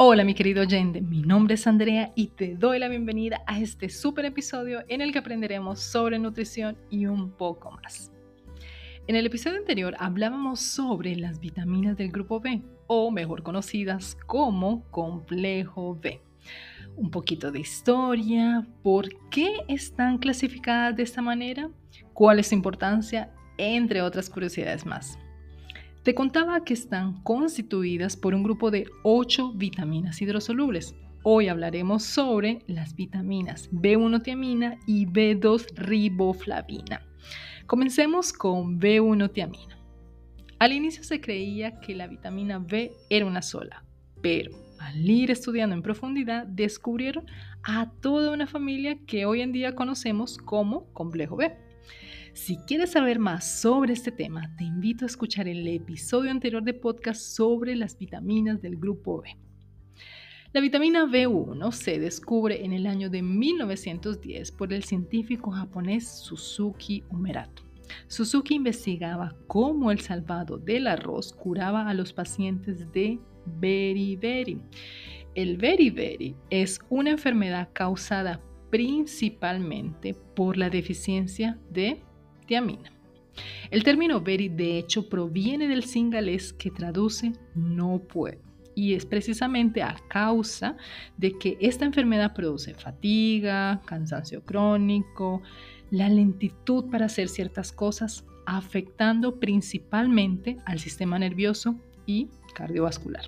Hola mi querido oyente, mi nombre es Andrea y te doy la bienvenida a este super episodio en el que aprenderemos sobre nutrición y un poco más. En el episodio anterior hablábamos sobre las vitaminas del grupo B, o mejor conocidas como complejo B. Un poquito de historia, por qué están clasificadas de esta manera, cuál es su importancia, entre otras curiosidades más. Te contaba que están constituidas por un grupo de 8 vitaminas hidrosolubles. Hoy hablaremos sobre las vitaminas B1-tiamina y B2-riboflavina. Comencemos con B1-tiamina. Al inicio se creía que la vitamina B era una sola, pero al ir estudiando en profundidad descubrieron a toda una familia que hoy en día conocemos como complejo B. Si quieres saber más sobre este tema, te invito a escuchar el episodio anterior de podcast sobre las vitaminas del grupo B. La vitamina B1 se descubre en el año de 1910 por el científico japonés Suzuki Umerato. Suzuki investigaba cómo el salvado del arroz curaba a los pacientes de beriberi. El beriberi es una enfermedad causada principalmente por la deficiencia de el término beri de hecho proviene del singalés que traduce no puedo y es precisamente a causa de que esta enfermedad produce fatiga, cansancio crónico, la lentitud para hacer ciertas cosas, afectando principalmente al sistema nervioso y cardiovascular.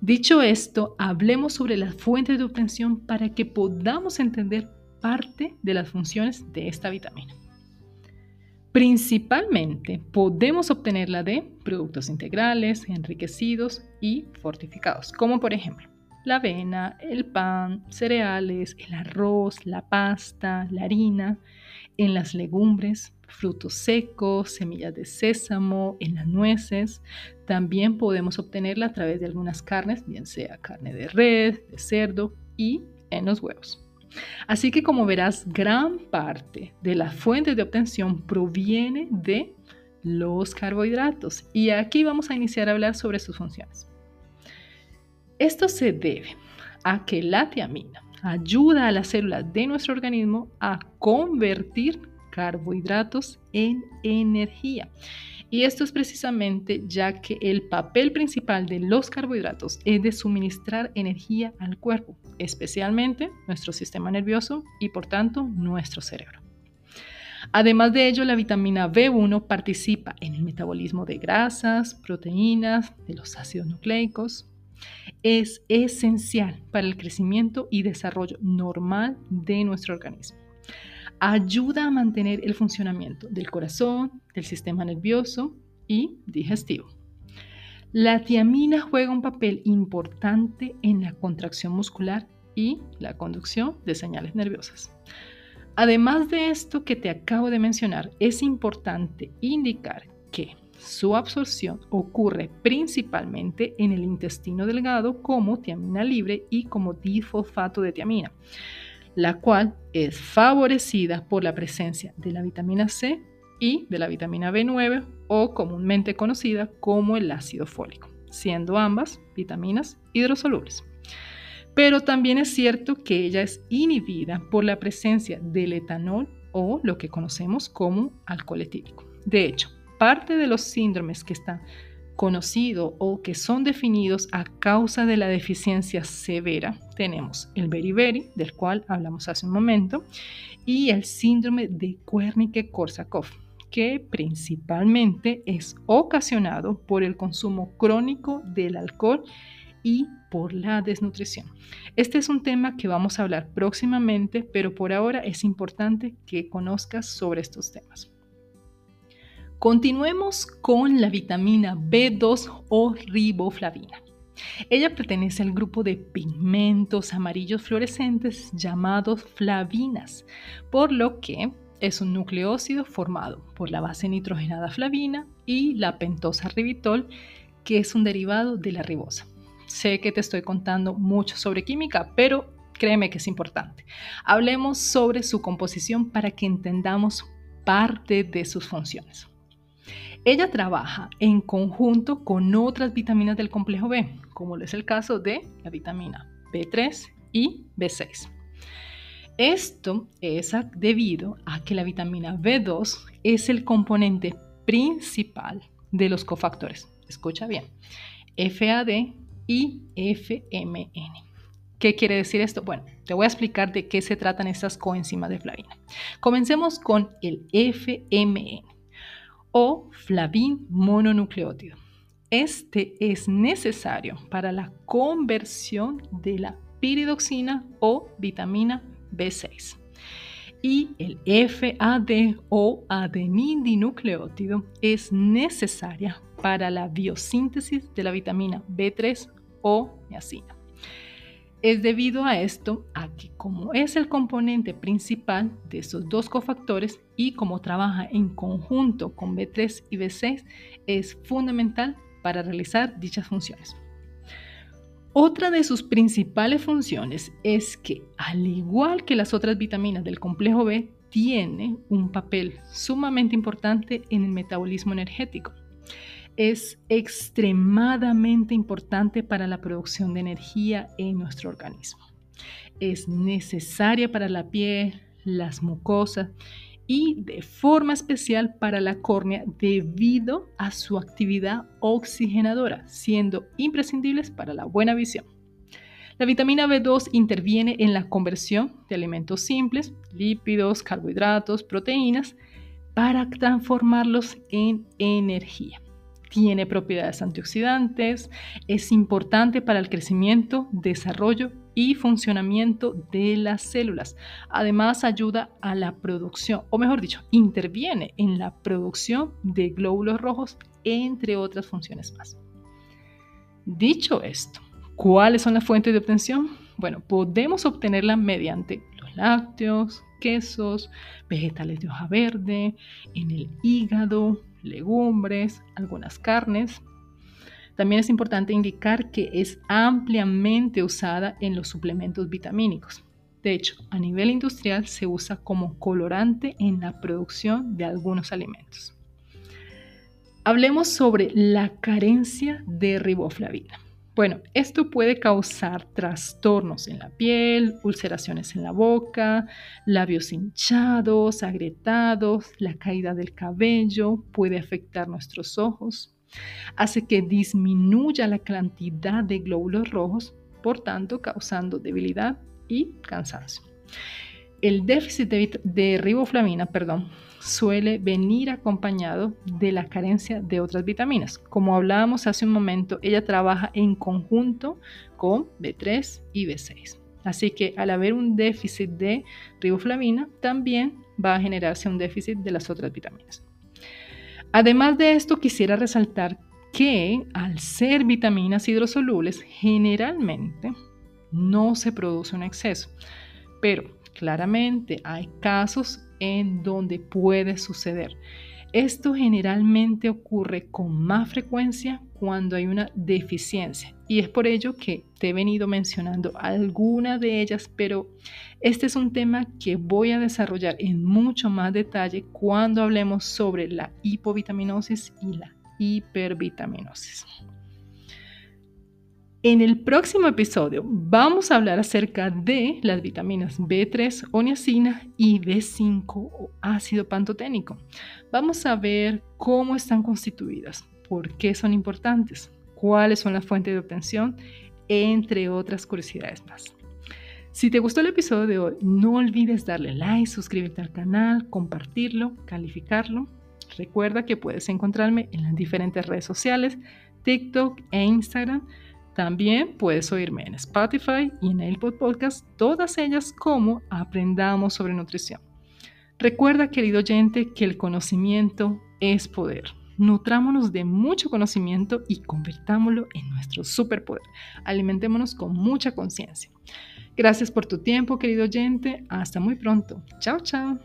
Dicho esto, hablemos sobre las fuentes de obtención para que podamos entender parte de las funciones de esta vitamina. Principalmente podemos obtenerla de productos integrales, enriquecidos y fortificados, como por ejemplo la avena, el pan, cereales, el arroz, la pasta, la harina, en las legumbres, frutos secos, semillas de sésamo, en las nueces. También podemos obtenerla a través de algunas carnes, bien sea carne de red, de cerdo y en los huevos. Así que como verás, gran parte de la fuente de obtención proviene de los carbohidratos. Y aquí vamos a iniciar a hablar sobre sus funciones. Esto se debe a que la tiamina ayuda a las células de nuestro organismo a convertir carbohidratos en energía. Y esto es precisamente ya que el papel principal de los carbohidratos es de suministrar energía al cuerpo, especialmente nuestro sistema nervioso y por tanto nuestro cerebro. Además de ello, la vitamina B1 participa en el metabolismo de grasas, proteínas, de los ácidos nucleicos. Es esencial para el crecimiento y desarrollo normal de nuestro organismo ayuda a mantener el funcionamiento del corazón, del sistema nervioso y digestivo. La tiamina juega un papel importante en la contracción muscular y la conducción de señales nerviosas. Además de esto que te acabo de mencionar, es importante indicar que su absorción ocurre principalmente en el intestino delgado como tiamina libre y como difosfato de tiamina la cual es favorecida por la presencia de la vitamina C y de la vitamina B9 o comúnmente conocida como el ácido fólico, siendo ambas vitaminas hidrosolubles. Pero también es cierto que ella es inhibida por la presencia del etanol o lo que conocemos como alcohol etílico. De hecho, parte de los síndromes que están conocido o que son definidos a causa de la deficiencia severa, tenemos el beriberi, del cual hablamos hace un momento, y el síndrome de Wernicke-Korsakoff, que principalmente es ocasionado por el consumo crónico del alcohol y por la desnutrición. Este es un tema que vamos a hablar próximamente, pero por ahora es importante que conozcas sobre estos temas. Continuemos con la vitamina B2 o riboflavina. Ella pertenece al grupo de pigmentos amarillos fluorescentes llamados flavinas, por lo que es un nucleócido formado por la base nitrogenada flavina y la pentosa ribitol, que es un derivado de la ribosa. Sé que te estoy contando mucho sobre química, pero créeme que es importante. Hablemos sobre su composición para que entendamos parte de sus funciones. Ella trabaja en conjunto con otras vitaminas del complejo B, como es el caso de la vitamina B3 y B6. Esto es debido a que la vitamina B2 es el componente principal de los cofactores. Escucha bien, FAD y FMN. ¿Qué quiere decir esto? Bueno, te voy a explicar de qué se tratan estas coenzimas de flavina. Comencemos con el FMN o flavin mononucleótido. Este es necesario para la conversión de la piridoxina o vitamina B6. Y el FAD o adenindinucleótido es necesaria para la biosíntesis de la vitamina B3 o niacina. Es debido a esto a que como es el componente principal de estos dos cofactores y como trabaja en conjunto con B3 y B6, es fundamental para realizar dichas funciones. Otra de sus principales funciones es que, al igual que las otras vitaminas del complejo B, tiene un papel sumamente importante en el metabolismo energético es extremadamente importante para la producción de energía en nuestro organismo. Es necesaria para la piel, las mucosas y de forma especial para la córnea debido a su actividad oxigenadora, siendo imprescindibles para la buena visión. La vitamina B2 interviene en la conversión de alimentos simples, lípidos, carbohidratos, proteínas, para transformarlos en energía tiene propiedades antioxidantes, es importante para el crecimiento, desarrollo y funcionamiento de las células. Además, ayuda a la producción, o mejor dicho, interviene en la producción de glóbulos rojos, entre otras funciones más. Dicho esto, ¿cuáles son las fuentes de obtención? Bueno, podemos obtenerla mediante los lácteos, quesos, vegetales de hoja verde, en el hígado, legumbres, algunas carnes. También es importante indicar que es ampliamente usada en los suplementos vitamínicos. De hecho, a nivel industrial se usa como colorante en la producción de algunos alimentos. Hablemos sobre la carencia de riboflavina. Bueno, esto puede causar trastornos en la piel, ulceraciones en la boca, labios hinchados, agrietados, la caída del cabello, puede afectar nuestros ojos, hace que disminuya la cantidad de glóbulos rojos, por tanto causando debilidad y cansancio. El déficit de, riboflavina, perdón, suele venir acompañado de la carencia de otras vitaminas. Como hablábamos hace un momento, ella trabaja en conjunto con B3 y B6. Así que al haber un déficit de riboflavina, también va a generarse un déficit de las otras vitaminas. Además de esto, quisiera resaltar que al ser vitaminas hidrosolubles, generalmente no se produce un exceso. Pero Claramente hay casos en donde puede suceder. Esto generalmente ocurre con más frecuencia cuando hay una deficiencia y es por ello que te he venido mencionando alguna de ellas, pero este es un tema que voy a desarrollar en mucho más detalle cuando hablemos sobre la hipovitaminosis y la hipervitaminosis. En el próximo episodio vamos a hablar acerca de las vitaminas B3 o niacina y B5 o ácido pantoténico. Vamos a ver cómo están constituidas, por qué son importantes, cuáles son las fuentes de obtención, entre otras curiosidades más. Si te gustó el episodio de hoy, no olvides darle like, suscribirte al canal, compartirlo, calificarlo. Recuerda que puedes encontrarme en las diferentes redes sociales, TikTok e Instagram también puedes oírme en Spotify y en Apple Podcast, todas ellas como Aprendamos sobre Nutrición. Recuerda, querido oyente, que el conocimiento es poder. Nutrámonos de mucho conocimiento y convertámoslo en nuestro superpoder. Alimentémonos con mucha conciencia. Gracias por tu tiempo, querido oyente. Hasta muy pronto. Chao, chao.